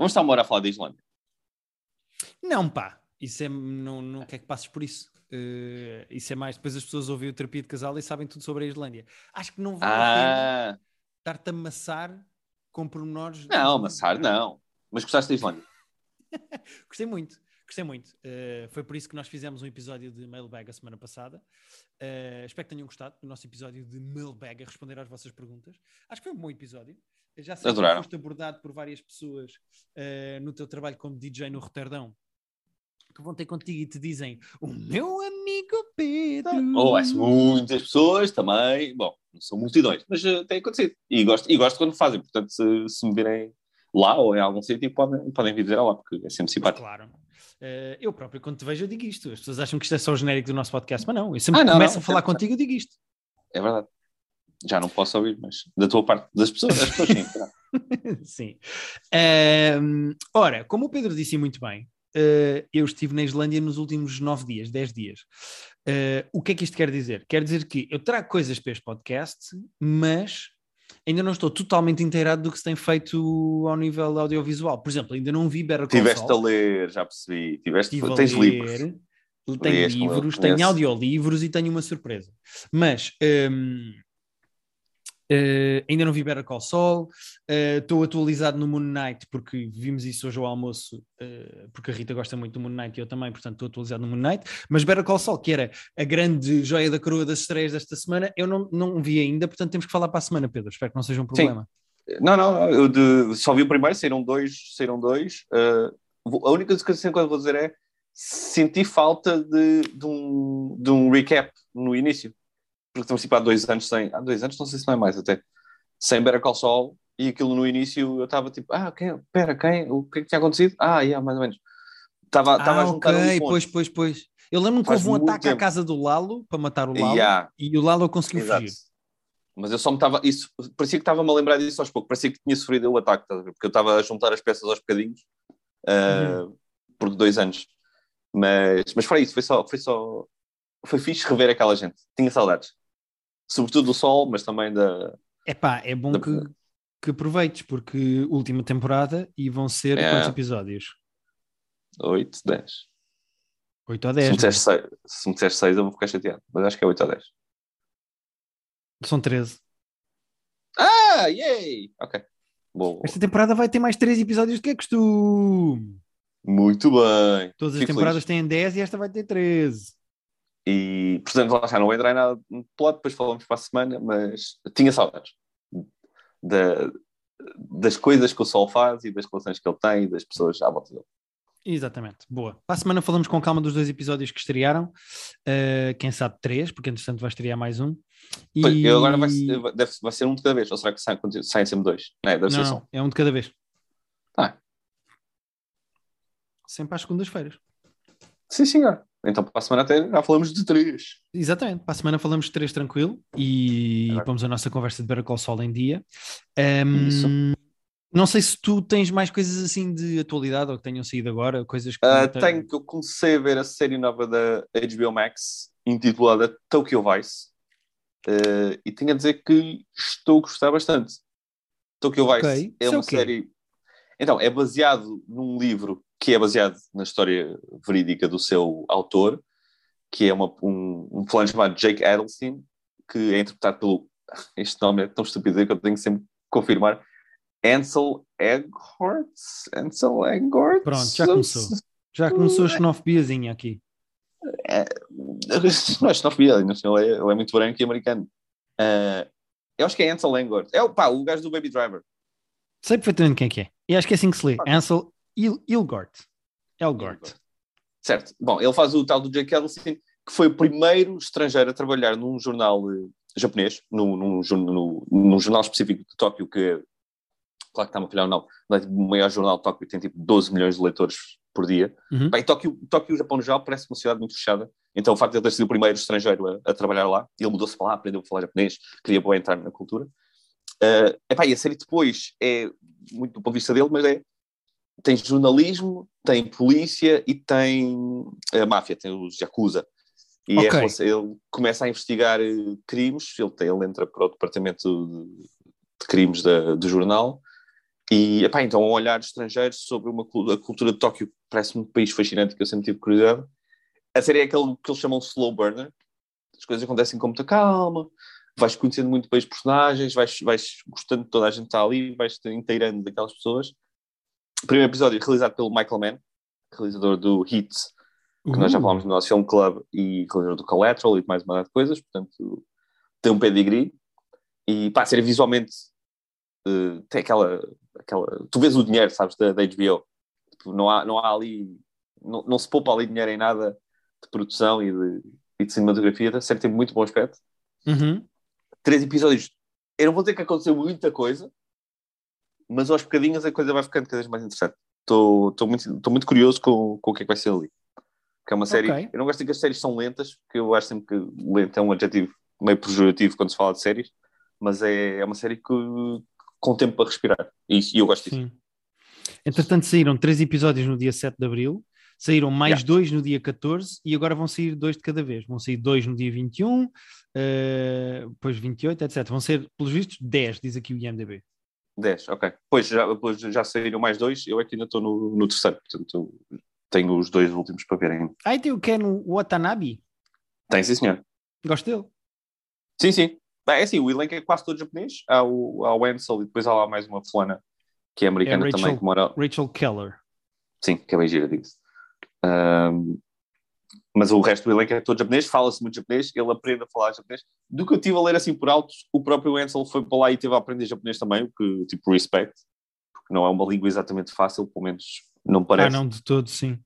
Vamos estar uma hora a falar da Islândia. Não, pá. Isso é. Não, não quer que passes por isso. Uh, isso é mais. Depois as pessoas ouvem o terapia de casal e sabem tudo sobre a Islândia. Acho que não vale ah. a pena ah. estar-te a amassar com pormenores. Não, amassar não. Mas gostaste da Islândia? Gostei muito. Gostei muito. Uh, foi por isso que nós fizemos um episódio de Mailbag a semana passada. Uh, espero que tenham gostado do nosso episódio de Mailbag a responder às vossas perguntas. Acho que foi um bom episódio. Já sei Adoraram. que foste abordado por várias pessoas uh, no teu trabalho como DJ no Roterdão que vão ter contigo e te dizem o meu amigo Pedro. Ou oh, muitas pessoas também. Bom, não são multidões, mas uh, tem acontecido. E gosto, e gosto quando fazem. Portanto, se, se me virem lá ou em algum sítio, podem, podem vir dizer lá, porque é sempre simpático. Claro. Uh, eu próprio, quando te vejo, eu digo isto. As pessoas acham que isto é só o genérico do nosso podcast, mas não. Eu sempre ah, não, começo não, a falar contigo, eu digo isto. É verdade. Já não posso ouvir, mas da tua parte, das pessoas, das pessoas sim. sim. Ora, como o Pedro disse muito bem, uh, eu estive na Islândia nos últimos nove dias, dez dias. Uh, o que é que isto quer dizer? Quer dizer que eu trago coisas para este podcast, mas ainda não estou totalmente inteirado do que se tem feito ao nível audiovisual. Por exemplo, ainda não vi Better Call Tiveste a ler, já percebi. Tiveste, Estive tens livros. Tenho livros, tenho audiolivros e tenho uma surpresa. Mas um, Uh, ainda não vi Better Call Saul, estou uh, atualizado no Moon Knight porque vimos isso hoje ao almoço, uh, porque a Rita gosta muito do Moon Knight e eu também, portanto estou atualizado no Moon Knight, mas Better Call Saul, que era a grande joia da coroa das estreias desta semana, eu não, não vi ainda, portanto temos que falar para a semana, Pedro, espero que não seja um problema. Sim. Não, não, eu de, só vi o primeiro, saíram dois, saíram dois, a única coisa que eu vou dizer é senti falta de, de, um, de um recap no início porque estamos tipo há dois anos sem, há dois anos, não sei se não é mais até, sem Better Call Saul, e aquilo no início eu estava tipo, ah, quem, pera, quem, o que é que tinha acontecido? Ah, yeah, mais ou menos. Estava, ah, a juntar ok, pois, pois, pois. Eu lembro-me que houve um ataque tempo. à casa do Lalo para matar o Lalo yeah. e o Lalo conseguiu Exato. fugir. Mas eu só me estava, isso, parecia que estava-me a lembrar disso aos poucos, parecia que tinha sofrido o ataque, porque eu estava a juntar as peças aos bocadinhos uh, uhum. por dois anos. Mas, mas foi isso, foi só, foi só, foi fixe rever aquela gente. Tinha saudades sobretudo do sol, mas também da. Epá, é bom da... que, que aproveites, porque última temporada e vão ser é. quantos episódios? 8, 10. 8 ou 10. Se me, disseres 6, se me disseres 6, eu vou ficar chateado, mas acho que é 8 ou 10. São 13. Ah, yay! Ok. Bom. Esta temporada vai ter mais 3 episódios do que é costume. Muito bem. Todas as Fico temporadas feliz. têm 10 e esta vai ter 13. E, portanto, lá já não em nada no plot, depois falamos para a semana, mas tinha saudades da, das coisas que o Sol faz e das relações que ele tem e das pessoas à volta dele. Exatamente, boa. Para a semana falamos com calma dos dois episódios que estrearam, uh, quem sabe três, porque entretanto vai estrear mais um. E pois, agora vai, deve, vai ser um de cada vez, ou será que saem, saem sempre dois? Não, é, deve não, ser não, é um de cada vez. Ah. Sempre às segundas-feiras. Sim, senhor. Então, para a semana até já falamos de três. Exatamente, para a semana falamos de três tranquilo e é vamos a nossa conversa de Better Saul em dia. Um, Isso. Não sei se tu tens mais coisas assim de atualidade ou que tenham saído agora, coisas que. Uh, tenho que eu comecei a ver a série nova da HBO Max intitulada Tokyo Vice uh, e tenho a dizer que estou a gostar bastante. Tokyo Vice okay. é, é uma série. Então, é baseado num livro que é baseado na história verídica do seu autor, que é uma, um, um fulano chamado Jake Adelstein, que é interpretado pelo. Este nome é tão estúpido que eu tenho que sempre confirmar. Ansel Eghort? Ansel Eghort? Pronto, já começou. Já começou a xenofobiazinha aqui. É, não é xenofobia, ele é, ele é muito branco e americano. Uh, eu acho que é Ansel Elgort. É o, pá, o gajo do Baby Driver. Sei perfeitamente quem é que é. E acho que é assim que se lê. Ansel Il Ilgort. Elgort. Certo. Bom, ele faz o tal do Jake Ellison, que foi o primeiro estrangeiro a trabalhar num jornal uh, japonês, num, num, num, num, jornal específico de Tóquio, que, claro que está-me a falhar não, mas o maior jornal de Tóquio tem tipo 12 milhões de leitores por dia. Uhum. Bem, Tóquio, Tóquio, o Japão no geral, parece uma cidade muito fechada, então o facto de ele ter sido o primeiro estrangeiro a, a trabalhar lá, ele mudou-se para lá, aprendeu a falar japonês, queria boa entrar na cultura. Uh, epá, e a série depois é muito do ponto de vista dele, mas é tem jornalismo, tem polícia e tem a máfia, tem os Yakuza. E é okay. é, ele começa a investigar eh, crimes, ele, tem, ele entra para o departamento de, de crimes da, do jornal, E, epá, então, um olhar estrangeiro sobre uma, a cultura de Tóquio parece-me um país fascinante que eu sempre tive curiosidade. A série é aquele que eles chamam slow burner. As coisas acontecem com muita calma, vais conhecendo muito bem os personagens, vais, vais gostando de toda a gente que está ali, vais te inteirando daquelas pessoas. O primeiro episódio realizado pelo Michael Mann, realizador do Heat, que nós já uh. falámos no nosso Film Club, e realizador do Collateral e mais uma de coisas, portanto tem um pedigree. E pá, série visualmente uh, tem aquela, aquela. Tu vês o dinheiro, sabes, da, da HBO. Tipo, não, há, não há ali. Não, não se poupa ali dinheiro em nada de produção e de, e de cinematografia. A série tem muito bom aspecto. Uhum. Três episódios. Eu não vou ter que acontecer muita coisa, mas aos bocadinhos a coisa vai ficando cada vez mais interessante. Estou muito, muito curioso com, com o que é que vai ser ali. Porque é uma série. Okay. Eu não gosto de que as séries são lentas, porque eu acho sempre que lento é um adjetivo meio pejorativo quando se fala de séries, mas é, é uma série que, com tempo para respirar. E, e eu gosto disso. Sim. Entretanto, saíram três episódios no dia 7 de abril, saíram mais yeah. dois no dia 14 e agora vão sair dois de cada vez. Vão sair dois no dia 21, uh, eh, depois 28, etc. Vão ser, pelos vistos, 10, diz aqui o IMDB. 10, ok. Pois já, já saíram mais dois, eu aqui ainda estou no, no terceiro, portanto tenho os dois últimos para ver ainda. Ah, tem o Ken Watanabe? Tem, sim senhor. Gosto dele. Sim, sim. É assim, o elenco é quase todo japonês. Há o, há o Ansel e depois há lá mais uma fulana que é americana é Rachel, também. Que mora... Rachel Keller. Sim, que é bem gira, digo um, mas o resto do elenco é todo japonês, fala-se muito japonês, ele aprende a falar japonês. Do que eu estive a ler assim por altos, o próprio Ansel foi para lá e teve a aprender japonês também, o que, tipo, respect, porque não é uma língua exatamente fácil, pelo menos não parece. Ah, não, de todo, sim.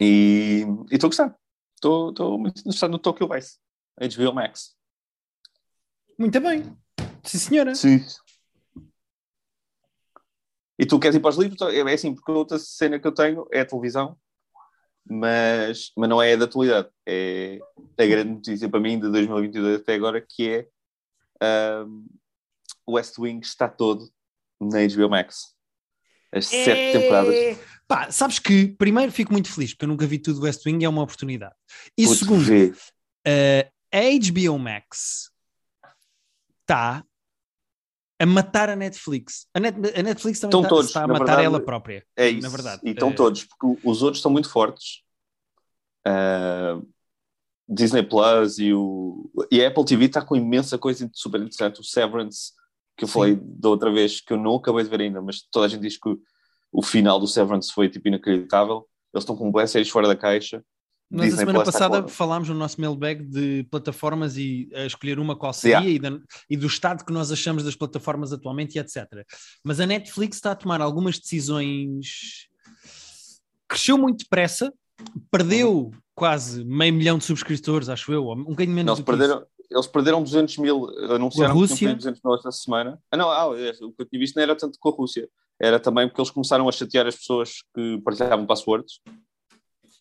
E estou a gostar. Estou muito interessado no Tokyo Vice, HBO Max. Muito bem. Sim, senhora. Sim. E tu queres ir para os livros? É assim, porque outra cena que eu tenho é a televisão, mas, mas não é da atualidade. É a grande notícia para mim de 2022 até agora, que é um, o West Wing está todo na HBO Max. As é... sete temporadas. Pá, sabes que, primeiro, fico muito feliz, porque eu nunca vi tudo do West Wing e é uma oportunidade. E Vou segundo, uh, a HBO Max está a matar a Netflix. A, Net, a Netflix também está, todos, está a matar verdade, ela própria. É isso. Na verdade. E estão uh, todos, porque os outros estão muito fortes. Uh, Disney Plus e, o, e a Apple TV está com imensa coisa super interessante. O Severance, que eu Sim. falei da outra vez, que eu não acabei de ver ainda, mas toda a gente diz que o, final do Severance foi tipo inacreditável. Eles estão com boas séries fora da caixa. Nós Disney a semana Plus passada falámos no nosso mailbag de plataformas e a escolher uma qual seria yeah. e, da, e, do estado que nós achamos das plataformas atualmente e etc. Mas a Netflix está a tomar algumas decisões. Cresceu muito depressa, perdeu uhum. quase meio milhão de subscritores, acho eu, um bocadinho menos. Eles perderam, eles perderam 200 mil, anunciaram que tinham 200 mil esta semana. Ah, não, ah, é, o que eu tinha visto não era tanto com a Rússia, era também porque eles começaram a chatear as pessoas que partilhavam passwords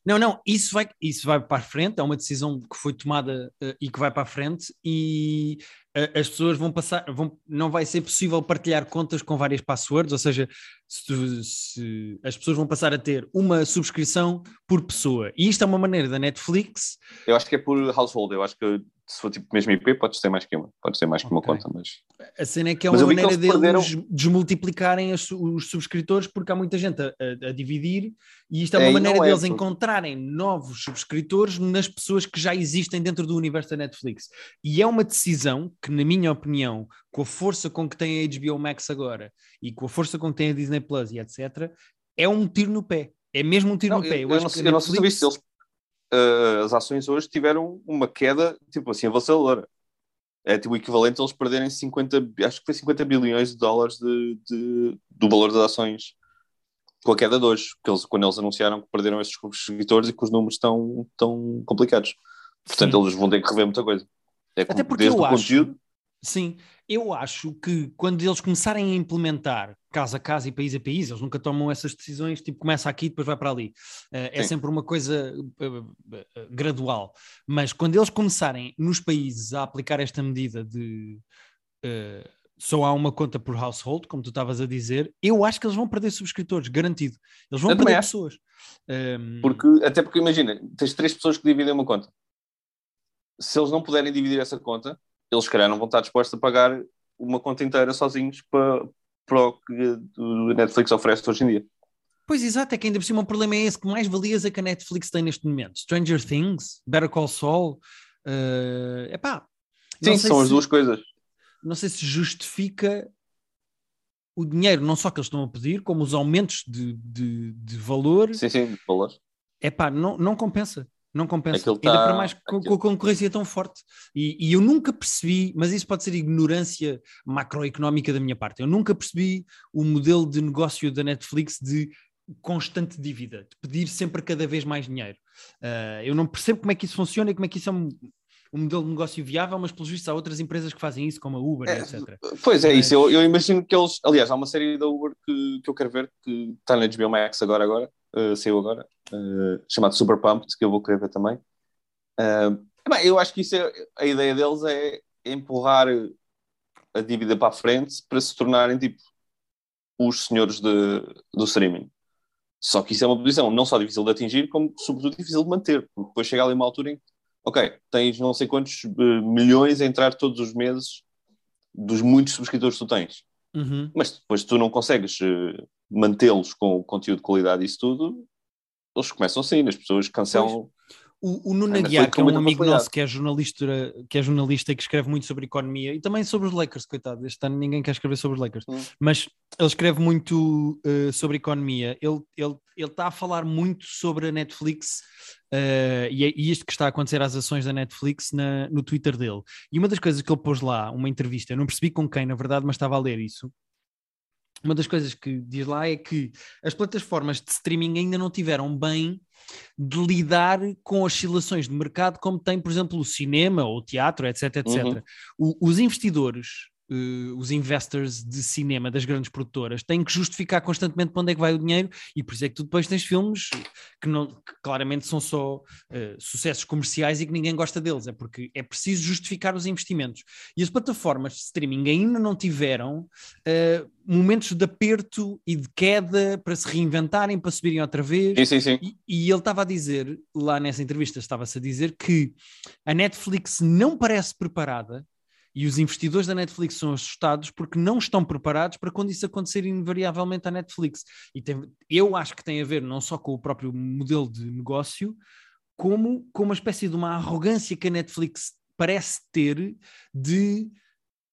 não, não, isso vai, isso vai para a frente, é uma decisão que foi tomada uh, e que vai para a frente e uh, as pessoas vão passar, vão, não vai ser possível partilhar contas com várias passwords, ou seja, se, se, as pessoas vão passar a ter uma subscrição por pessoa. E isto é uma maneira da Netflix. Eu acho que é por household, eu acho que se for tipo mesmo IP, podes ter mais que uma, podes ter mais que uma conta, mas... A cena é que é uma maneira deles perderam... desmultiplicarem os, os, subscritores, porque há muita gente a, a, a dividir, e isto é uma é, maneira deles é, porque... encontrarem novos subscritores nas pessoas que já existem dentro do universo da Netflix. E é uma decisão que, na minha opinião, com a força com que tem a HBO Max agora, e com a força com que tem a Disney Plus e etc., é um tiro no pé. É mesmo um tiro não, no pé. Eu, eu, eu não, Netflix... eu não sei se eles uh, as ações hoje tiveram uma queda, tipo assim, avassaladora. É tipo o equivalente a eles perderem 50, acho que foi 50 bilhões de dólares de, de, do valor das ações com a queda de hoje, porque eles, quando eles anunciaram que perderam esses subscritores e que os números estão tão complicados. Portanto, Sim. eles vão ter que rever muita coisa. É Até porque eu acho, conteúdo. Sim, eu acho que quando eles começarem a implementar casa a casa e país a país, eles nunca tomam essas decisões, tipo, começa aqui e depois vai para ali. Uh, é sempre uma coisa uh, uh, gradual. Mas quando eles começarem nos países a aplicar esta medida de só há uma conta por household, como tu estavas a dizer, eu acho que eles vão perder subscritores, garantido. Eles vão eu perder pessoas. Um... Ehm, porque, até porque imagina, tens três pessoas que dividem uma conta. Se eles não puderem dividir essa conta, eles, se calhar, não vão estar dispostos a pagar uma conta inteira sozinhos para, para o que a Netflix oferece hoje em dia. Pois exato, é que ainda por cima o problema é esse, que mais valias é que a Netflix tem neste momento. Stranger Things, Better Call Saul, uh, epá. Sim, são se, as duas coisas. Não sei se justifica o dinheiro, não só que eles estão a pedir, como os aumentos de, de, de valor. Sim, sim, de valor. Epá, não, não compensa. Não compensa. Aquilo Ainda tá... para mais com, a concorrência tão forte. E, e, eu nunca percebi, mas isso pode ser ignorância macroeconómica da minha parte. Eu nunca percebi o modelo de negócio da Netflix de constante dívida, de pedir sempre cada vez mais dinheiro. Uh, eu não percebo como é que isso funciona e como é que isso é um, um modelo de negócio viável, mas pelos vistos há outras empresas que fazem isso, como a Uber, é, etc. Pois é, mas... isso. Eu, eu, imagino que eles. Aliás, há uma série da Uber que, que eu quero ver, que está na HBO Max agora, agora, uh, saiu agora, uh, chamado Super Pumped, que eu vou querer ver também. Uh, bem, eu acho que isso é, a ideia deles é empurrar a dívida para a frente para se tornarem tipo os senhores de, do streaming. Só que isso é uma posição não só difícil de atingir, como sobretudo difícil de manter, porque depois chega ali uma altura em que, ok, tens não sei quantos uh, milhões a entrar todos os meses dos muitos subscritores que tu tens. Uhum. Mas depois tu não consegues uh, mantê-los com conteúdo de qualidade e isso tudo, eles começam assim, as pessoas cancelam. Pois. O, o Nuno Aguiar, que é um amigo nosso que é, jornalista, que é jornalista e que escreve muito sobre economia e também sobre os Lakers, coitado, este ano ninguém quer escrever sobre os Lakers, hum. mas ele escreve muito uh, sobre economia. Ele está ele, ele a falar muito sobre a Netflix uh, e, é, e isto que está a acontecer às ações da Netflix na, no Twitter dele. E uma das coisas que ele pôs lá, uma entrevista, eu não percebi com quem, na verdade, mas estava a ler isso uma das coisas que diz lá é que as plataformas de streaming ainda não tiveram bem de lidar com oscilações de mercado como tem, por exemplo, o cinema ou o teatro, etc, etc. Uhum. O, os investidores uh, os investors de cinema das grandes produtoras têm que justificar constantemente para onde é que vai o dinheiro e por isso é que tu depois tens filmes que, não, que claramente são só uh, sucessos comerciais e que ninguém gosta deles, é porque é preciso justificar os investimentos. E as plataformas de streaming ainda não tiveram uh, momentos de aperto e de queda para se reinventarem, para subirem outra vez. Sim, sim, sim. E, e ele estava a dizer, lá nessa entrevista, estava-se a dizer que a Netflix não parece preparada e os investidores da Netflix são assustados porque não estão preparados para quando isso acontecer invariavelmente à Netflix. E tem, eu acho que tem a ver não só com o próprio modelo de negócio, como com uma espécie de uma arrogância que a Netflix parece ter de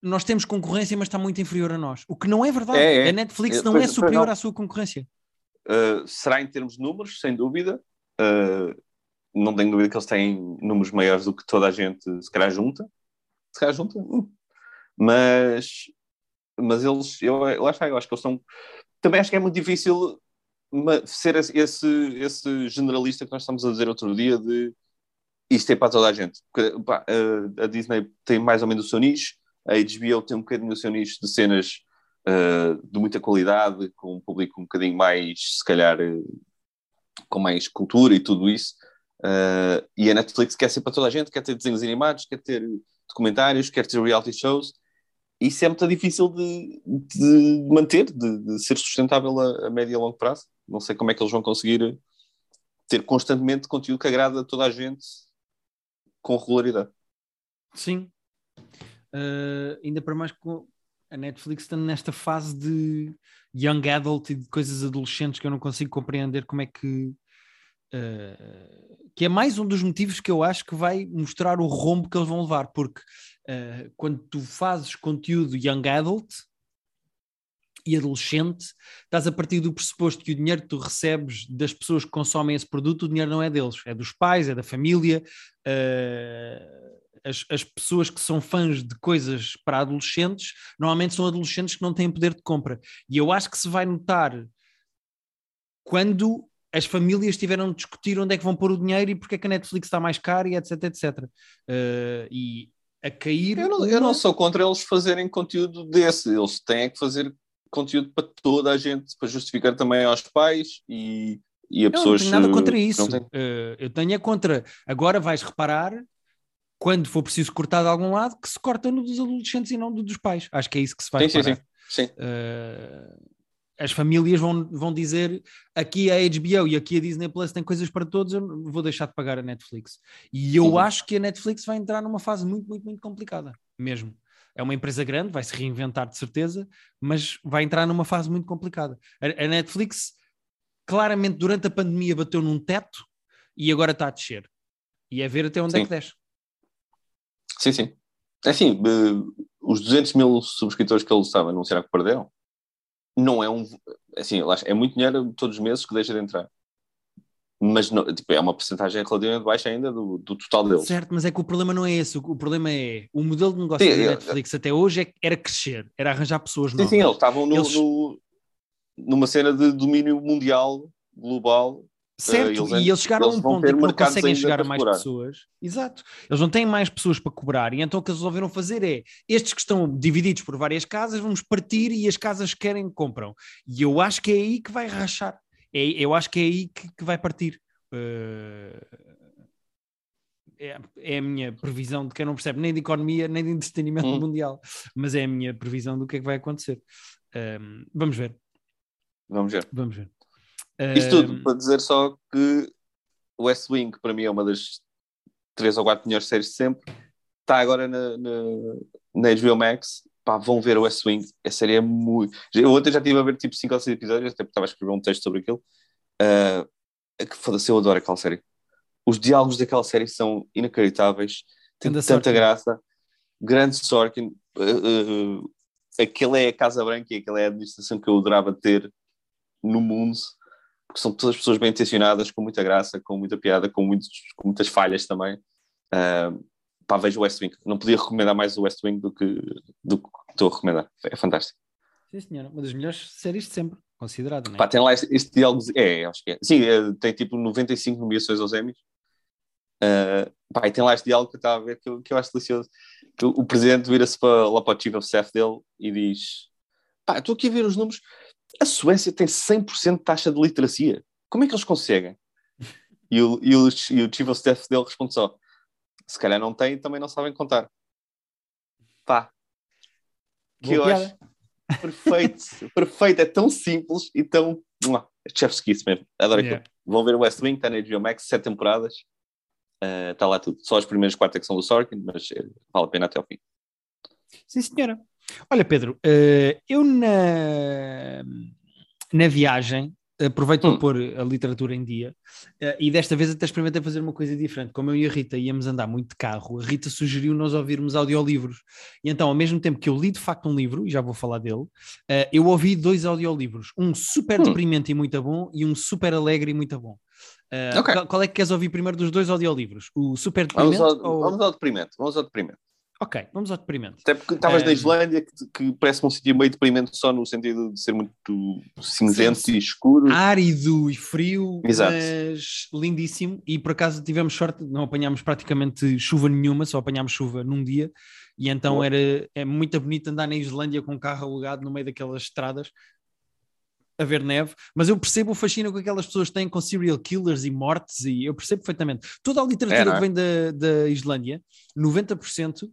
nós temos concorrência, mas está muito inferior a nós. O que não é verdade. É, é. A Netflix é, não é superior não. à sua concorrência. Uh, será em termos de números, sem dúvida. Uh, não tenho dúvida que eles têm números maiores do que toda a gente se calhar junta se calhar junta. Hum. Mas, mas eles, eu, eu acho que eles estão. Também acho que é muito difícil ser esse, esse generalista que nós estamos a dizer outro dia de isto é para toda a gente. Porque, pá, a, Disney tem mais ou menos o seu nicho, a HBO tem um bocadinho o seu nicho de cenas uh, de muita qualidade, com um público um bocadinho mais, se calhar, uh, com mais cultura e tudo isso. Uh, e a Netflix quer ser para toda a gente, quer ter desenhos animados, quer ter documentários, quer ter reality shows. Isso é muito difícil de, de manter, de, de, ser sustentável a, a médio e longo prazo. Não sei como é que eles vão conseguir ter constantemente conteúdo que agrada a toda a gente com regularidade. Sim. Uh, ainda para mais com a Netflix estando nesta fase de young adult e de coisas adolescentes que eu não consigo compreender como é que Uh, que é mais um dos motivos que eu acho que vai mostrar o rombo que eles vão levar, porque uh, quando tu fazes conteúdo young adult e adolescente, estás a partir do pressuposto que o dinheiro que tu recebes das pessoas que consomem esse produto, o dinheiro não é deles, é dos pais, é da família. Uh, as, as pessoas que são fãs de coisas para adolescentes normalmente são adolescentes que não têm poder de compra. E eu acho que se vai notar quando as famílias tiveram de discutir onde é que vão pôr o dinheiro e porque é que a Netflix está mais cara e etc, etc. Uh, e a cair... Eu não, eu não sou contra eles fazerem conteúdo desse, eles têm que fazer conteúdo para toda a gente, para justificar também aos pais e, e a pessoas... Não tenho nada contra isso, uh, eu tenho é contra... Agora vais reparar quando for preciso cortar de algum lado, que se corta no dos adolescentes e não do dos pais. Acho que é isso que se vai sim, sim, sim, sim. Uh, as famílias vão, vão dizer aqui a HBO e aqui a Disney Plus tem coisas para todos, eu vou deixar de pagar a Netflix. E eu uhum. acho que a Netflix vai entrar numa fase muito, muito, muito complicada, mesmo. é uma empresa grande, vai se reinventar de certeza, mas vai entrar numa fase muito complicada. A, a Netflix, claramente, durante a pandemia, bateu num teto e agora está a descer. E é ver até onde sim. é que desce. Sim, sim. É assim, os 200 mil subscritores que ele estava a anunciar que perderam, não é um. Assim, é muito dinheiro todos os meses que deixa de entrar mas não, tipo, é uma porcentagem relativamente baixa ainda do, do, total deles. Certo, mas é que o problema não é esse, o, problema é o modelo de negócio sim, da Netflix até hoje é, era crescer, era arranjar pessoas novas. Sim, sim, eles estavam no, eles... no, numa cena de domínio mundial, global. Certo, uh, eles, e eles chegaram eles a um ponto em que não conseguem chegar a mais pessoas. Exato. Eles não têm mais pessoas para cobrar, e então o que eles resolveram fazer é estes que estão divididos por várias casas, vamos partir e as casas que querem compram. E eu acho que é aí que vai rachar é, eu acho que é aí que, que vai partir. Uh, é, é, a minha previsão de que eu não percebo nem de economia nem de entretenimento hum. mundial, mas é a minha previsão do que é que vai acontecer. Um, vamos ver. Vamos ver. Vamos ver. Isto tudo para dizer só que o West Wing, para mim, é uma das três ou quatro melhores séries de sempre. Está agora na, na, na HBO Max pá, vão ver o West Wing, a série é muito. Eu ontem já estive a ver tipo 5 ou 6 episódios, até porque estava a escrever um texto sobre aquilo. Uh, que foda-se, eu adoro aquela série. Os diálogos daquela série são inacreditáveis, tem tanta Sorkin. graça. Grande Sorkin, uh, uh, aquele é a Casa Branca e aquela é a administração que eu adorava ter no mundo, porque são todas pessoas bem intencionadas, com muita graça, com muita piada, com, muitos, com muitas falhas também. Uh, pá, vejo o West Wing. Não podia recomendar mais o West Wing do que, do que estou a recomendar. É fantástico. Sim, senhora. Uma das melhores séries de sempre, considerada, é? Pá, tem lá este, este diálogo. É, acho que é. Sim, é, tem tipo 95 nomeações aos Emmys. Uh, pá, e tem lá este diálogo que eu estava a ver que eu, que eu acho delicioso. Que o, o presidente vira-se para, lá para o chief of staff dele e diz: pá, estou aqui a ver os números. A Suécia tem 100% de taxa de literacia. Como é que eles conseguem? E o, e o, e o chief of staff dele responde só: se calhar não têm também não sabem contar. Pá. Que eu acho perfeito, perfeito, é tão simples e tão. Chef's Kiss mesmo. Adoro yeah. aquilo. Vão ver o West Wing, está na HBO Max, sete temporadas. Está uh, lá tudo. Só as primeiras quatro é que são do Sorkin, mas uh, vale a pena até ao fim. Sim, senhora. Olha, Pedro, uh, eu na, na viagem aproveito hum. para pôr a literatura em dia uh, e desta vez até experimentei fazer uma coisa diferente. Como eu e a Rita íamos andar muito de carro, a Rita sugeriu nós ouvirmos audiolivros. E então, ao mesmo tempo que eu li de facto um livro, e já vou falar dele, uh, eu ouvi dois audiolivros. Um super hum. deprimente e muito bom e um super alegre e muito bom. Uh, okay. Qual é que queres ouvir primeiro dos dois audiolivros? O super deprimente? Vamos ao, ou... vamos ao deprimente. Vamos ao deprimente. Ok, vamos ao deprimente. Até porque estavas um... na Islândia, que, que parece um sítio meio deprimente só no sentido de ser muito cinzento Sim. e escuro. Árido e frio, Exato. mas lindíssimo. E por acaso tivemos sorte, não apanhámos praticamente chuva nenhuma, só apanhámos chuva num dia. E então era é muito bonito andar na Islândia com o carro alugado no meio daquelas estradas a ver neve, mas eu percebo o fascínio que aquelas pessoas têm com serial killers e mortes, e eu percebo perfeitamente. Toda a literatura é, é? que vem da, da Islândia, 90%,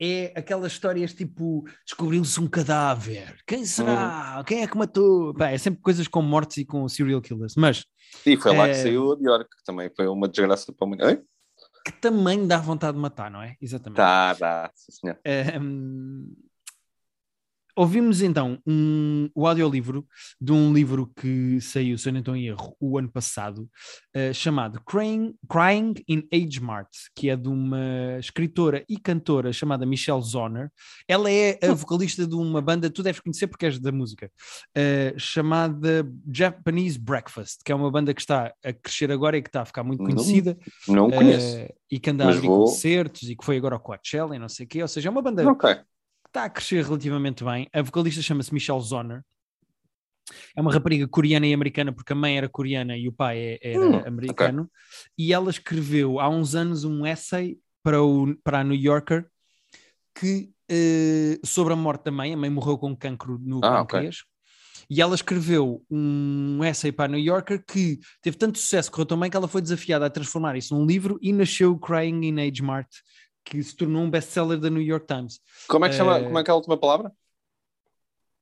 é aquelas histórias tipo descobriu-se um cadáver, quem será? Hum. Quem é que matou? é sempre coisas com mortes e com serial killers, mas. E foi lá é... que saiu a Bjork, que também foi uma desgraça para. Que também dá vontade de matar, não é? Exatamente. Dá, dá, sim, senhor. Um, Ouvimos então um, o audiolivro de um livro que saiu, se eu não estou em erro, o ano passado, uh, chamado Crying, Crying in Age Mart, que é de uma escritora e cantora chamada Michelle Zoner. Ela é a hum. vocalista de uma banda, tu deves conhecer porque és da música, uh, chamada Japanese Breakfast, que é uma banda que está a crescer agora e que está a ficar muito conhecida. Não, não conheço. Uh, e que anda a abrir vou... concertos e que foi agora ao Coachella e não sei o quê. Ou seja, é uma banda okay está a crescer relativamente bem. A vocalista chama-se Michelle Zoner. É uma rapariga coreana e americana, porque a mãe era coreana e o pai é, era hum, americano. Okay. E ela escreveu há uns anos um essay para, o, para a New Yorker que, uh, sobre a morte da mãe. A mãe morreu com cancro no ah, pâncreas. Okay. E ela escreveu um essay para a New Yorker que teve tanto sucesso, correu tão bem que ela foi desafiada a transformar isso num livro e nasceu Crying in Age Mart, que se tornou um best-seller da New York Times. Como é que chama? Uh, como é que é a última palavra?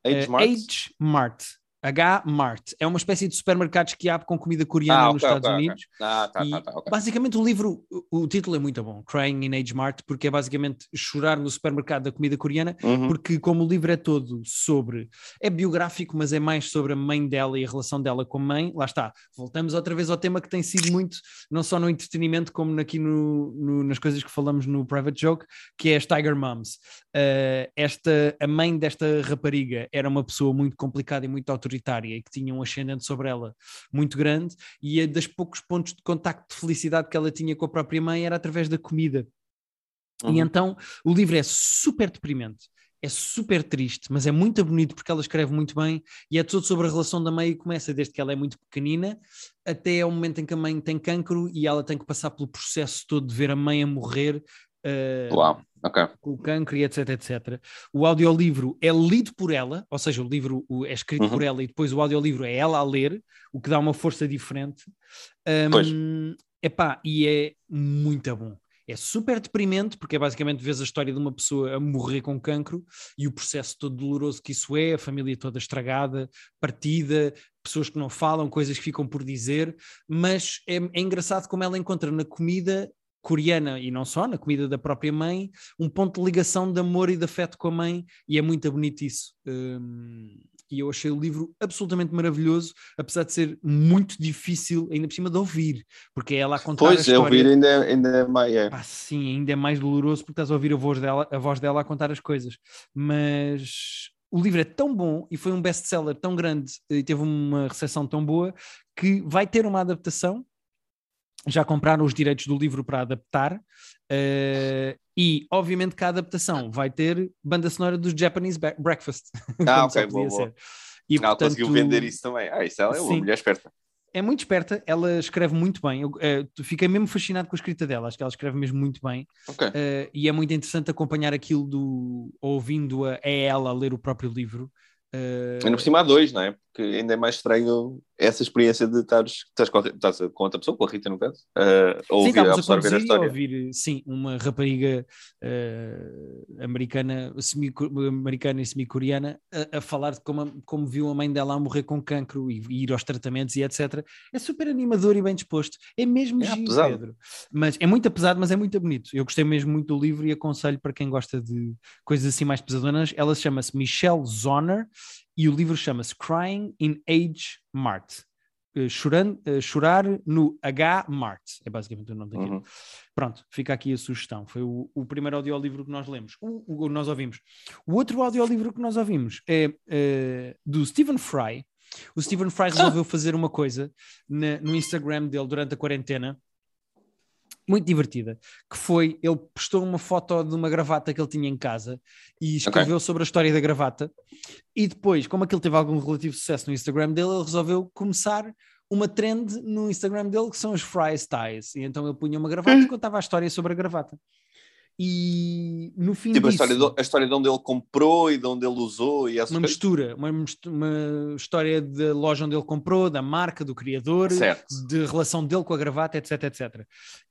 Age uh, Mart? Age Mart. H-Mart. É uma espécie de supermercados que abre com comida coreana ah, nos okay, Estados okay, Unidos. Okay. Ah, tá, tá, tá, basicamente o livro, o, título é muito bom, Crying in Age Mart, porque é basicamente chorar no supermercado da comida coreana, uhum. porque como o livro é todo sobre, é biográfico, mas é mais sobre a mãe dela e a relação dela com a mãe, lá está, voltamos outra vez ao tema que tem sido muito, não só no entretenimento, como aqui no, no nas coisas que falamos no Private Joke, que é as Tiger Moms. Uh, esta, a mãe desta rapariga era uma pessoa muito complicada e muito autoritária e que tinha um ascendente sobre ela muito grande, e a dos poucos pontos de contacto de felicidade que ela tinha com a própria mãe era através da comida. Uhum. E então o livro é super deprimente é super triste, mas é muito bonito porque ela escreve muito bem e é tudo sobre a relação da mãe e começa desde que ela é muito pequenina até ao momento em que a mãe tem cancro e ela tem que passar pelo processo todo de ver a mãe a morrer uh, Uau. Okay. com o cancro e etc, etc. O audiolivro é lido por ela, ou seja, o livro é escrito uhum. por ela e depois o audiolivro é ela a ler, o que dá uma força diferente. Um. Epá, e é muito bom. É super deprimente, porque é basicamente vês a história de uma pessoa a morrer com cancro e o processo todo doloroso que isso é, a família toda estragada, partida, pessoas que não falam, coisas que ficam por dizer, mas é, é engraçado como ela encontra na comida coreana e não só, na comida da própria mãe, um ponto de ligação de amor e de afeto com a mãe, e é muito bonito isso. Um, e eu achei o livro absolutamente maravilhoso, apesar de ser muito difícil, ainda por cima de ouvir, porque é ela a contar pois, a história. Pois, ouvir ainda, é, ainda é mais... É. Ah, sim, ainda é mais doloroso porque estás a ouvir a voz dela, a voz dela a contar as coisas. Mas o livro é tão bom e foi um best-seller tão grande e teve uma recepção tão boa que vai ter uma adaptação já compraram os direitos do livro para adaptar uh, e obviamente que a adaptação vai ter banda sonora dos Japanese Breakfast. Ah, ok, boa, boa. E, ah, portanto, conseguiu vender isso também. Ah, isso ela é uma mulher esperta. É muito esperta, ela escreve muito bem. Eu uh, fiquei mesmo fascinado com a escrita dela, acho que ela escreve mesmo muito bem. Okay. Uh, e é muito interessante acompanhar aquilo do ouvindo-a é ela a ler o próprio livro. Uh... Ainda por cima há dois, não é? Porque ainda é mais estranho essa experiência de estares, estares, com, estás com outra pessoa, com a Rita no caso, uh, a ouvir, sim, a absorver a, a história. ouvir, sim, uma rapariga uh, americana, semi, americana e semi-coreana a, a, falar de como, como viu a mãe dela a morrer com cancro e, e, ir aos tratamentos e etc. É super animador e bem disposto. É mesmo é giro, Pedro. Mas é muito pesado, mas é muito bonito. Eu gostei mesmo muito do livro e aconselho para quem gosta de coisas assim mais pesadonas. Ela chama-se Michelle Zoner e o livro chama-se Crying in Age Mart. Uh, chorando, uh, chorar no H Mart, é basicamente o nome daquilo. Uhum. Pronto, fica aqui a sugestão. Foi o, o primeiro audiolivro que nós lemos, o, o, nós ouvimos. O outro audiolivro que nós ouvimos é uh, do Stephen Fry. O Stephen Fry resolveu ah. fazer uma coisa na, no Instagram dele durante a quarentena muito divertida, que foi, ele postou uma foto de uma gravata que ele tinha em casa e escreveu okay. sobre a história da gravata e depois, como aquilo teve algum relativo sucesso no Instagram dele, ele resolveu começar uma trend no Instagram dele que são os fry styles, e então ele punha uma gravata e contava a história sobre a gravata. E no fim tipo disso, a, história de, a história de onde ele comprou e de onde ele usou e uma mistura, uma, uma história da loja onde ele comprou, da marca, do criador, certo. de relação dele com a gravata, etc, etc.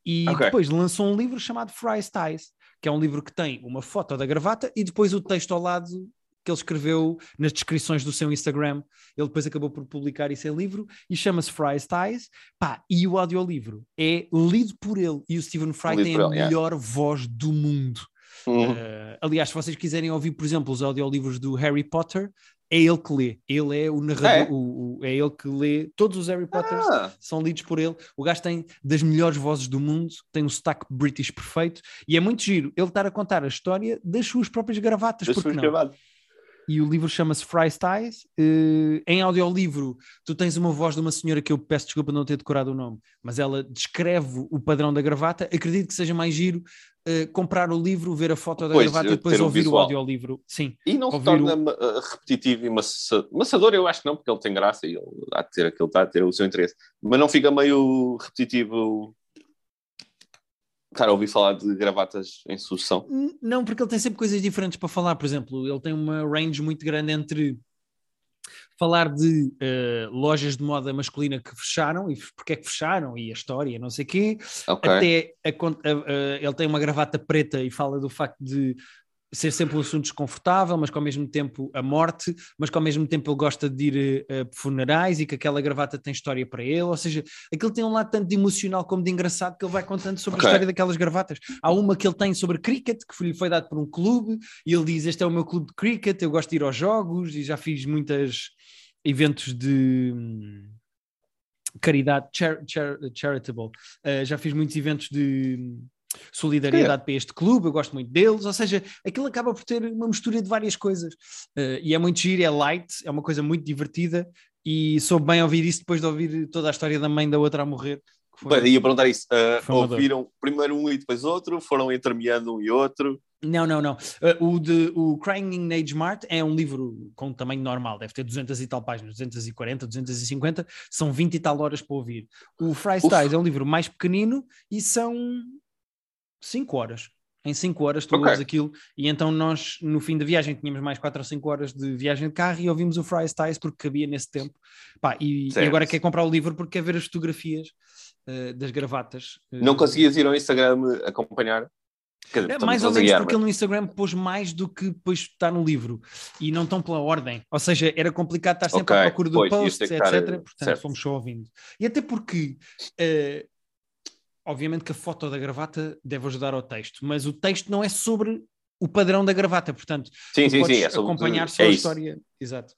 E okay. depois lançou um livro chamado Fry Styles, que é um livro que tem uma foto da gravata e depois o texto ao lado que ele escreveu nas descrições do seu Instagram. Ele depois acabou por publicar isso em livro e chama-se Fry Styles. Pá, e o audiolivro é lido por ele. E o Stephen Fry tem a melhor yeah. voz do mundo. Uhum. Uh, aliás, se vocês quiserem ouvir, por exemplo, os audiolivros do Harry Potter, é ele que lê. Ele é o narrador, é, o, o, é ele que lê. Todos os Harry Potters ah. são lidos por ele. O gajo tem das melhores vozes do mundo, tem um sotaque british perfeito e é muito giro ele estar a contar a história das suas próprias gravatas. Das suas não? gravatas e o livro chama-se Fry Styles. Uh, em audiolivro, tu tens uma voz de uma senhora que eu peço desculpa não ter decorado o nome, mas ela descreve o padrão da gravata. Acredito que seja mais giro uh, comprar o livro, ver a foto da pois, gravata e depois ouvir o, o audiolivro. Sim. E não se torna o... Eh, repetitivo e maçador, eu acho que não, porque ele tem graça e ele há de ter aquilo, está a ter o seu interesse. Mas não fica meio repetitivo estar a ouvir falar de gravatas em sucessão? Não, porque ele tem sempre coisas diferentes para falar. Por exemplo, ele tem uma range muito grande entre falar de uh, lojas de moda masculina que fecharam e porque é que fecharam e a história, não sei o quê, okay. até a, a, a, ele tem uma gravata preta e fala do facto de ser sempre um assunto desconfortável, mas que ao mesmo tempo a morte, mas que ao mesmo tempo ele gosta de ir a uh, funerais e que aquela gravata tem história para ele, ou seja, aquilo tem um lado tanto de emocional como de engraçado que ele vai contando sobre okay. a história daquelas gravatas. Há uma que ele tem sobre cricket, que lhe foi dado por um clube, e ele diz: Este é o meu clube de cricket, eu gosto de ir aos jogos e já fiz muitos eventos de hum, caridade, char, char, charitable, uh, já fiz muitos eventos de solidariedade é. para este clube, eu gosto muito deles, ou seja, aquilo acaba por ter uma mistura de várias coisas uh, e é muito giro, é light, é uma coisa muito divertida e soube bem ouvir isso depois de ouvir toda a história da mãe da outra a morrer. Foi, Bem, ia perguntar isso, uh, ouviram primeiro um e depois outro, foram intermeando um e outro? Não, não, não. Uh, o, de, o Crying in Age Mart é um livro com tamanho normal, deve ter 200 e tal páginas, 240, 250, são 20 e tal horas para ouvir. O Freestyle é um livro mais pequenino e são 5 horas. Em 5 horas tu okay. ouves aquilo, e então nós, no fim da viagem, tínhamos mais 4 ou 5 horas de viagem de carro e ouvimos o Fry Styles porque cabia nesse tempo. Pá, e, e, agora quer comprar o livro porque quer ver as fotografias uh, das gravatas. Uh, Não conseguias ir ao Instagram acompanhar? Dizer, é, mais ou menos porque ele no Instagram pôs mais do que depois está no livro e não estão pela ordem. Ou seja, era complicado estar sempre okay, à procura do pois, post, etc. Estar, Portanto, certo. fomos só ouvindo. E até porque uh, obviamente que a foto da gravata deve ajudar ao texto, mas o texto não é sobre o padrão da gravata, portanto, sim, sim, sim, é sobre, acompanhar só é a história. Exato.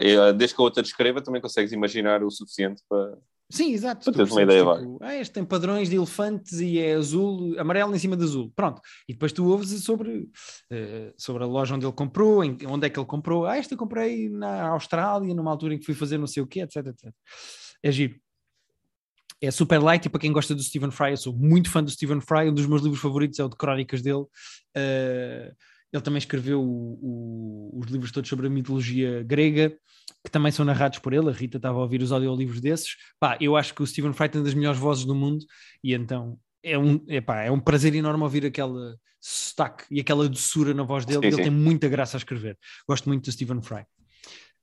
Eh, desde que a outra descreva, também consegues imaginar o suficiente para. Sim, exato. Para teres uma ideia tipo, ah, este tem padrões de elefantes e é azul, amarelo em cima de azul. Pronto. E depois tu ouves sobre, uh, sobre a loja onde ele comprou, onde é que ele comprou. Ah, esta comprei na Austrália, numa altura em que fui fazer não sei o quê, etc, etc. É giro é super light e para quem gosta do Stephen Fry, eu sou muito fã do Stephen Fry, um dos meus livros favoritos é o de crónicas dele. Uh, ele também escreveu o, o, os livros todos sobre a mitologia grega, que também são narrados por ele. A Rita estava a ouvir os audiolivros desses. Pá, eu acho que o Stephen Fry tem das melhores vozes do mundo e então é um, epá, é um prazer enorme ouvir aquela sotaque e aquela doçura na voz dele. Sim, ele sim. tem muita graça a escrever. Gosto muito do Stephen Fry.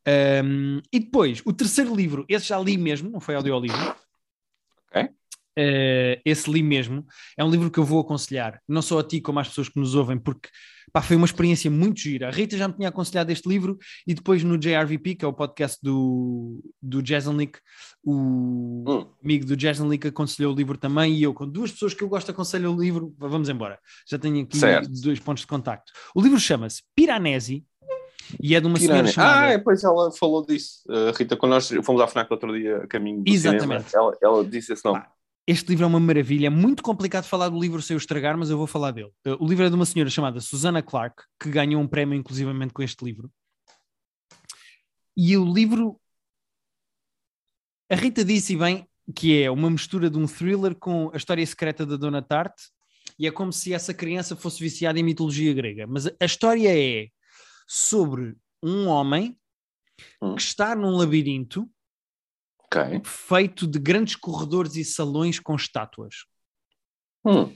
Um, e depois, o terceiro livro, esse já li mesmo, não foi audiolivro, Ok. Uh, esse li mesmo. É um livro que eu vou aconselhar, não só a ti como às pessoas que nos ouvem, porque pá, foi uma experiência muito gira. A Rita já me tinha aconselhado este livro e depois no JRVP, que é o podcast do, do Jeselnik, o hum. amigo do Jeselnik aconselhou o livro também e eu, com duas pessoas que eu gosto, aconselho o livro. Vamos embora. Já tenho aqui certo. dois pontos de contacto. O livro chama-se Piranesi e é de uma Pirânia. senhora chamada... Ah, depois ela falou disso, uh, Rita, quando nós fomos à FNAC outro dia, a caminho do Exatamente. Cinema, ela, ela disse esse nome. Ah, este livro é uma maravilha, é muito complicado falar do livro sem o estragar, mas eu vou falar dele. Uh, o livro é de uma senhora chamada Susana Clark, que ganhou um prémio inclusivamente com este livro. E o livro... A Rita disse bem que é uma mistura de um thriller com a história secreta da Dona Tarte, e é como se essa criança fosse viciada em mitologia grega. Mas a história é sobre um homem hum. que está num labirinto okay. feito de grandes corredores e salões com estátuas. Hum.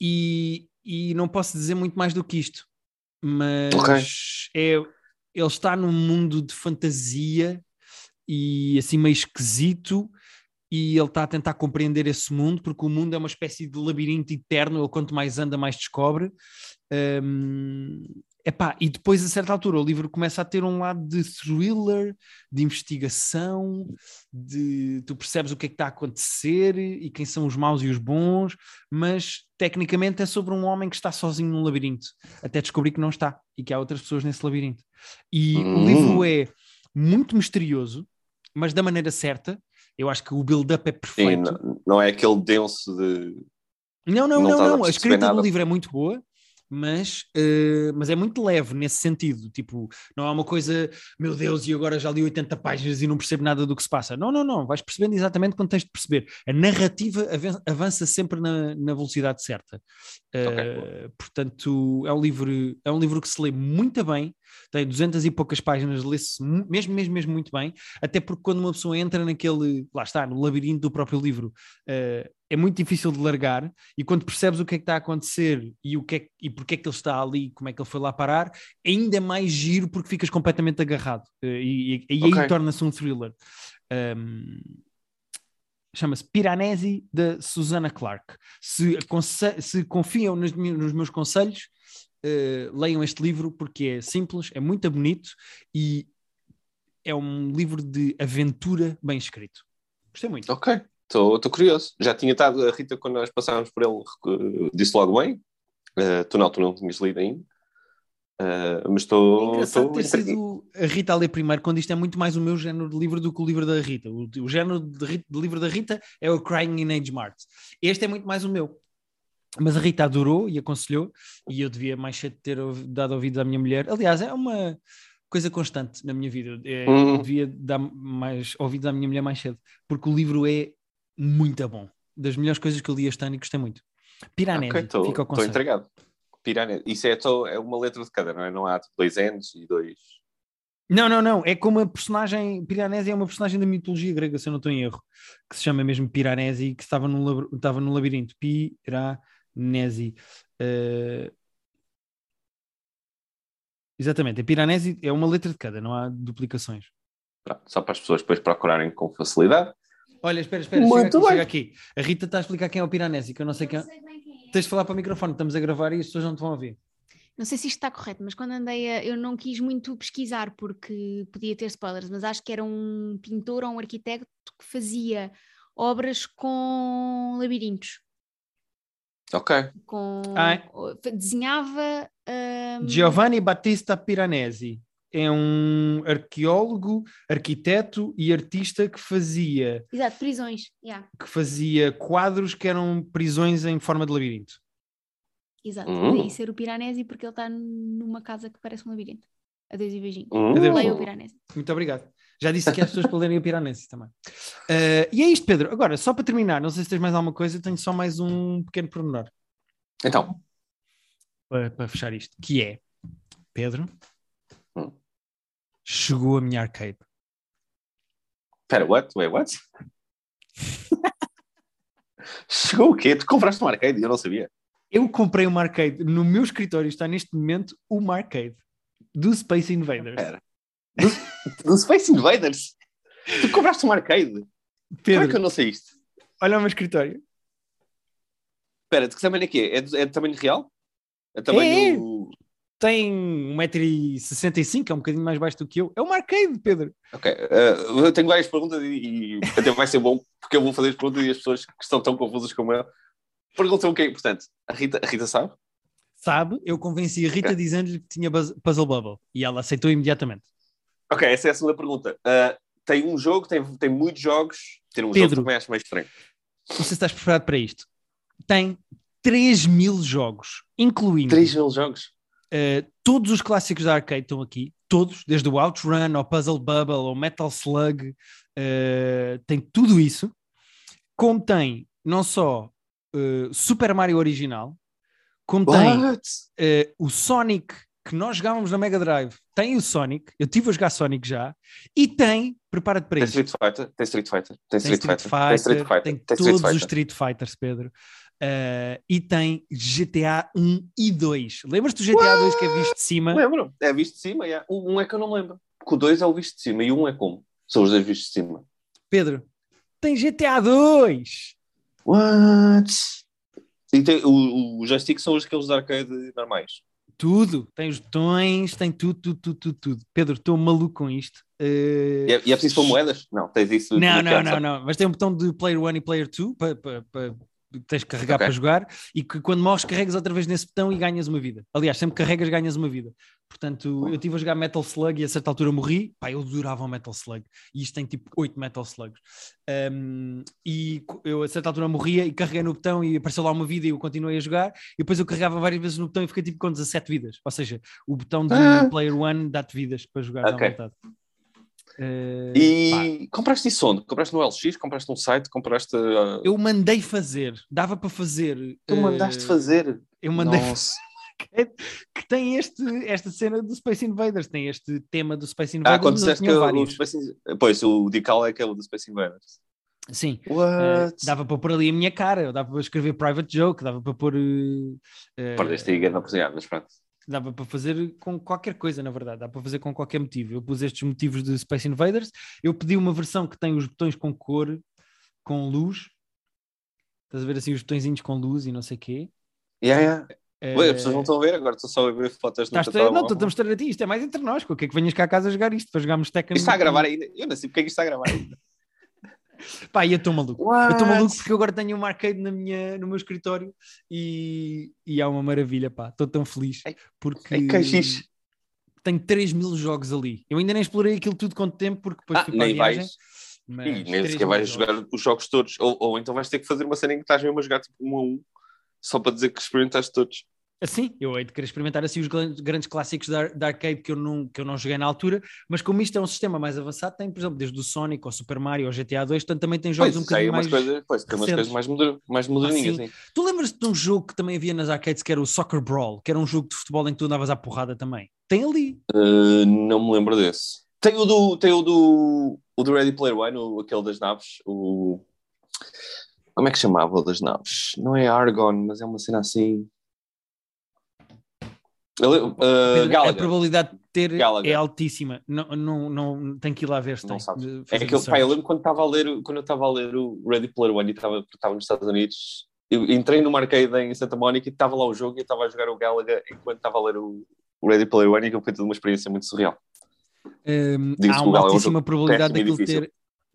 E, e não posso dizer muito mais do que isto, mas okay. é, ele está num mundo de fantasia e assim meio esquisito e ele está a tentar compreender esse mundo, porque o mundo é uma espécie de labirinto eterno, ele quanto mais anda, mais descobre. Um, Epá, e depois, a certa altura, o livro começa a ter um lado de thriller, de investigação, de tu percebes o que é que está a acontecer e quem são os maus e os bons, mas tecnicamente é sobre um homem que está sozinho num labirinto, até descobrir que não está e que há outras pessoas nesse labirinto. E hum. o livro é muito misterioso, mas da maneira certa. Eu acho que o build-up é perfeito. Sim, não, não, é aquele denso de. Não, não, não, não. A, a escrita nada. do livro é muito boa mas, uh, mas é muito leve nesse sentido. Tipo, não é uma coisa, meu Deus, e agora já li 80 páginas e não percebo nada do que se passa. Não, não, não. Vais percebendo exatamente quando tens de perceber. A narrativa avança sempre na, na velocidade certa. Uh, okay. Portanto, é um, livro, é um livro que se lê muito bem, tem 200 e poucas páginas, lê-se mesmo, mesmo, mesmo muito bem. Até porque quando uma pessoa entra naquele, lá está, no labirinto do próprio livro. Uh, é muito difícil de largar e quando percebes o que é que está a acontecer e, o que é, e porque é que ele está ali, como é que ele foi lá parar, ainda é mais giro porque ficas completamente agarrado eh, e, e, e okay. aí torna-se um thriller. Um, Chama-se Piranesi, da Susana Clark. Se, se confiam nos, nos meus conselhos, uh, leiam este livro porque é simples, é muito bonito e é um livro de aventura bem escrito. Gostei muito. Ok, estou curioso. Já tinha estado, a Rita, quando nós passámos por ele, disse logo bem. Uh, tu não, tu não tinhas lido ainda. Uh, mas estou. É ter sido a Rita a ler primeiro, quando isto é muito mais o meu género de livro do que o livro da Rita. O, o género de, de, livro da Rita é o Crying in Age Mart. Este é muito mais o meu. Mas a Rita adorou e aconselhou, e eu devia mais cedo ter dado ouvidos à minha mulher. Aliás, é uma coisa constante na minha vida. É. Eu devia dar mais ouvidos à minha mulher mais cedo, porque o livro é muito bom. Das melhores coisas que eu li este ano e gostei muito. Piranesi, okay, tô, fica ao conselho. Estou entregado. Piranesi, isso é, tô, é uma letra de cada, não é? Não há tipo, dois N's e dois... Não, não, não. É como a personagem. Piranesi é uma personagem da mitologia grega, se eu não estou em erro, que se chama mesmo Piranesi, que estava no, estava no labirinto. Piranesi. Uh... Exatamente. A Piranesi é uma letra de cada, não há duplicações. Só para as pessoas depois procurarem com facilidade. Olha, espera, espera, Muito chega, aqui, chega aqui. A Rita está a explicar quem é o Piranesi, que eu não sei quem. Não sei quem é. Tens de falar para o microfone, estamos a gravar e as pessoas não te vão ouvir. Não sei se isto está correto, mas quando andei a, eu não quis muito pesquisar porque podia ter spoilers, mas acho que era um pintor ou um arquiteto que fazia obras com labirintos. Ok. Com, ah, é? Desenhava. Um... Giovanni Battista Piranesi é um arqueólogo, arquiteto e artista que fazia. Exato, prisões. Yeah. Que fazia quadros que eram prisões em forma de labirinto. Exato, uhum. daí ser o Piranesi porque ele está numa casa que parece um labirinto. Adeus e beijinhos. Uhum. Leia o Piranesi. Muito obrigado. Já disse que as pessoas para lerem o Piranesi também. Uh, e é isto, Pedro. Agora, só para terminar, não sei se tens mais alguma coisa, tenho só mais um pequeno pormenor. Então. Para, para fechar isto, que é, Pedro, chegou a minha arcade. Espera, what? Wait, what? chegou o quê? Tu compraste um arcade? Eu não sabia. Eu comprei um arcade. No meu escritório está neste momento o arcade do Space Invaders. Espera. Do, do, Space Invaders? Tu compraste um arcade? Pedro, Como é que eu não sei isto? Olha o meu escritório. Espera, de que tamanho é que é? É de, é de tamanho real? É tamanho... É tem 1,65m, é um bocadinho mais baixo do que eu. É uma arcade, Pedro. Ok, uh, eu tenho várias perguntas e, e, até vai ser bom porque eu vou fazer as perguntas e as pessoas que estão tão confusas como eu perguntam o que é importante. A Rita, a Rita sabe? Sabe, eu convenci a Rita okay. dizendo-lhe que tinha Puzzle Bubble e ela aceitou imediatamente. Ok, essa é a segunda pergunta. Uh, tem um jogo, tem, tem muitos jogos, tem um Pedro, jogo que também acho mais estranho. Não sei se estás preparado para isto. Tem 3 mil jogos, incluindo. 3 mil jogos? Uh, todos os clássicos da arcade estão aqui, todos, desde o Outrun ao Puzzle Bubble ao Metal Slug, uh, tem tudo isso. Como tem não só uh, Super Mario original, como What? tem o Sonic que nós jogávamos na Mega Drive, tem o Sonic, eu tive a jogar Sonic já, e tem, prepara-te para tem isso. Street Fighter, tem Street Fighter, tem Street, Street Fighter, Fighter, tem, Street Fighter, tem, tem todos Street os Street Fighters, Pedro. Uh, e tem GTA 1 e 2. Lembras-te do GTA What? 2 que é visto de cima? Lembro, é visto de cima. Yeah. O 1 é que eu não lembro. Porque o 2 é o visto de cima e o 1 é como? São os dois vistos de cima. Pedro, tem GTA 2! What? E tem, o, o joystick são os aqueles de arcade normais. Tudo, tem os botões, tem tudo, tudo, tudo, tudo. tudo. Pedro, estou maluco com isto. Uh... E, é, e é preciso pôr moedas? Não, tens isso. Não, não, não, não, mas tem um botão de Player 1 e Player 2 para, para, para tens de carregar okay. para jogar e que quando morres carregas outra vez nesse botão e ganhas uma vida. Aliás, sempre carregas ganhas uma vida. Portanto, eu estive a jogar Metal Slug e a certa altura morri. Pá, eu adorava o Metal Slug. E isto tem tipo 8 Metal Slugs. Um, e eu a certa altura morria e carreguei no botão e apareceu lá uma vida e eu continuei a jogar. E depois eu carregava várias vezes no botão e fiquei tipo com 17 vidas. Ou seja, o botão de ah. Player One dá-te vidas para jogar okay. à vontade. Uh, e pá. compraste isso onde? Compraste no LX? Compraste num site? Compraste. Uh... Eu mandei fazer, dava para fazer. Tu uh... mandaste fazer? Eu mandei Nossa. fazer. que tem este, esta cena do Space Invaders, tem este tema do Space Invaders. Ah, quando disseste que o Space... Pois, o Decal é aquele do Space Invaders. Sim, uh, dava para pôr ali a minha cara, dava para escrever private joke, dava para pôr. Uh, Perdeste aí grande oportunidade, mas pronto. Dava para fazer com qualquer coisa, na verdade, dá para fazer com qualquer motivo. Eu pus estes motivos de Space Invaders, eu pedi uma versão que tem os botões com cor, com luz. Estás a ver assim os botõezinhos com luz e não sei o quê. Yeah, yeah. Ué, as pessoas não estão a ver, agora estou só a ver fotos no Estás Não, estou a mostrar a ti, isto é mais entre nós, o que é que venhas cá a casa a jogar isto, para jogarmos Tekken. Isto está a gravar ainda, eu não sei porque é que isto está a gravar ainda. Pá, eu estou maluco. What? Eu estou maluco porque eu agora tenho um arcade na minha, no meu escritório e, e há uma maravilha, pá. Estou tão feliz porque é que tenho 3 mil jogos ali. Eu ainda nem explorei aquilo tudo quanto tempo porque depois ah, fui para nem a viagem. Vais. Mas e nem sequer vais jogar os jogos todos. Ou, ou então vais ter que fazer uma cena em que estás mesmo a jogar tipo um a um, só para dizer que experimentaste todos. Assim, eu hei de querer experimentar assim os grandes clássicos da, da, arcade que eu, não, que eu não joguei na altura, mas como isto é um sistema mais avançado, tem, por exemplo, desde o Sonic ao Super Mario ao GTA 2, portanto também tem jogos pois, um bocadinho mais. Coisas, pois, tem umas coisas mais, moder, mais moderninhas. Ah, tu lembras-te de um jogo que também havia nas arcades que era o Soccer Brawl, que era um jogo de futebol em que tu andavas à porrada também? Tem ali. Uh, não me lembro desse. Tem o do, tem o do, o do Ready Player One, o, aquele das naves, o. Como é que chamava o das naves? Não é Argon, mas é uma cena assim. Uh, a probabilidade de ter Gallagher. é altíssima. Não, não, não, tem que ir lá ver se não tem. É que eu, pá, eu lembro quando estava a ler, quando eu estava a ler o Ready Player One e estava, estava nos Estados Unidos, eu entrei numa arcade em Santa Mónica e estava lá o jogo e estava a jogar o Galaga enquanto estava a ler o, o Ready Player One e aquilo foi uma experiência muito surreal. Um, há uma altíssima é um probabilidade daquilo ter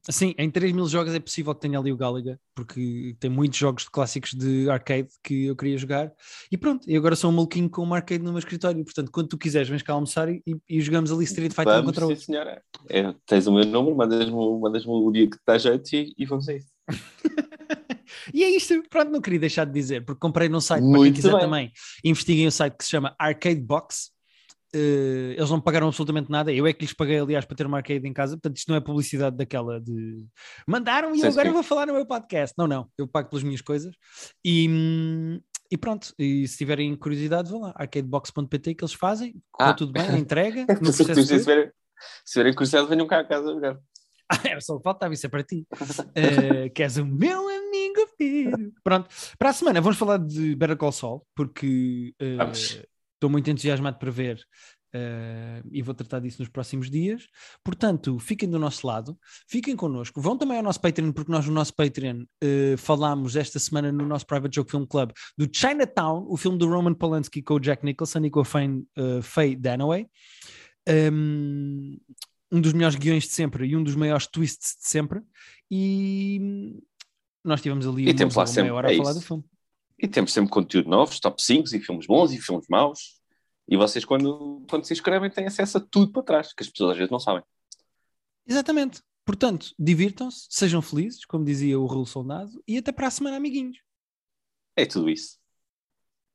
Sim, em 3 mil jogos é possível que tenha ali o Galaga, porque tem muitos jogos de clássicos de arcade que eu queria jogar. E pronto, e agora sou um maluquinho com uma arcade no meu escritório. Portanto, quando tu quiseres, vens cá almoçar e, e jogamos ali Street Fighter vamos, contra o outro. senhora. É, tens o meu número, mandas-me mandas o dia que te dá jeito e, e vamos a isso. e é isto, pronto, não queria deixar de dizer, porque comprei num site, Muito para quem quiser bem. também, investiguem um site que se chama Arcade Box Uh, eles não pagaram absolutamente nada. Eu é que lhes paguei, aliás, para ter uma arcade em casa. Portanto, isto não é publicidade daquela de mandaram e eu agora vou falar no meu podcast. Não, não, eu pago pelas minhas coisas. E, e pronto, e se tiverem curiosidade, vão lá, arcadebox.pt que eles fazem, correu ah. tudo bem, entrega. no se, tiverem, se tiverem curiosidade, venham cá a casa jogar. Ah, era só o que faltava, isso é para ti. uh, que és o meu amigo filho. Pronto, para a semana vamos falar de Better Call Saul, porque uh, estou muito entusiasmado para ver uh, e vou tratar disso nos próximos dias. Portanto, fiquem do nosso lado, fiquem connosco, vão também ao nosso Patreon, porque nós no nosso Patreon uh, falámos esta semana no nosso Private Joke Film Club do Chinatown, o filme do Roman Polanski com o Jack Nicholson e com a Faye, uh, Faye Dunaway. Um, um dos melhores guiões de sempre e um dos maiores twists de sempre. E nós tivemos ali e temos lá sempre, hora é a falar isso. do filme. E temos sempre conteúdo novo, top 5 e filmes bons e filmes maus. E vocês, quando, quando se inscrevem, têm acesso a tudo para trás, que as pessoas às vezes não sabem. Exatamente. Portanto, divirtam-se, sejam felizes, como dizia o Raul Soldado, e até para a semana, amiguinhos. É tudo isso.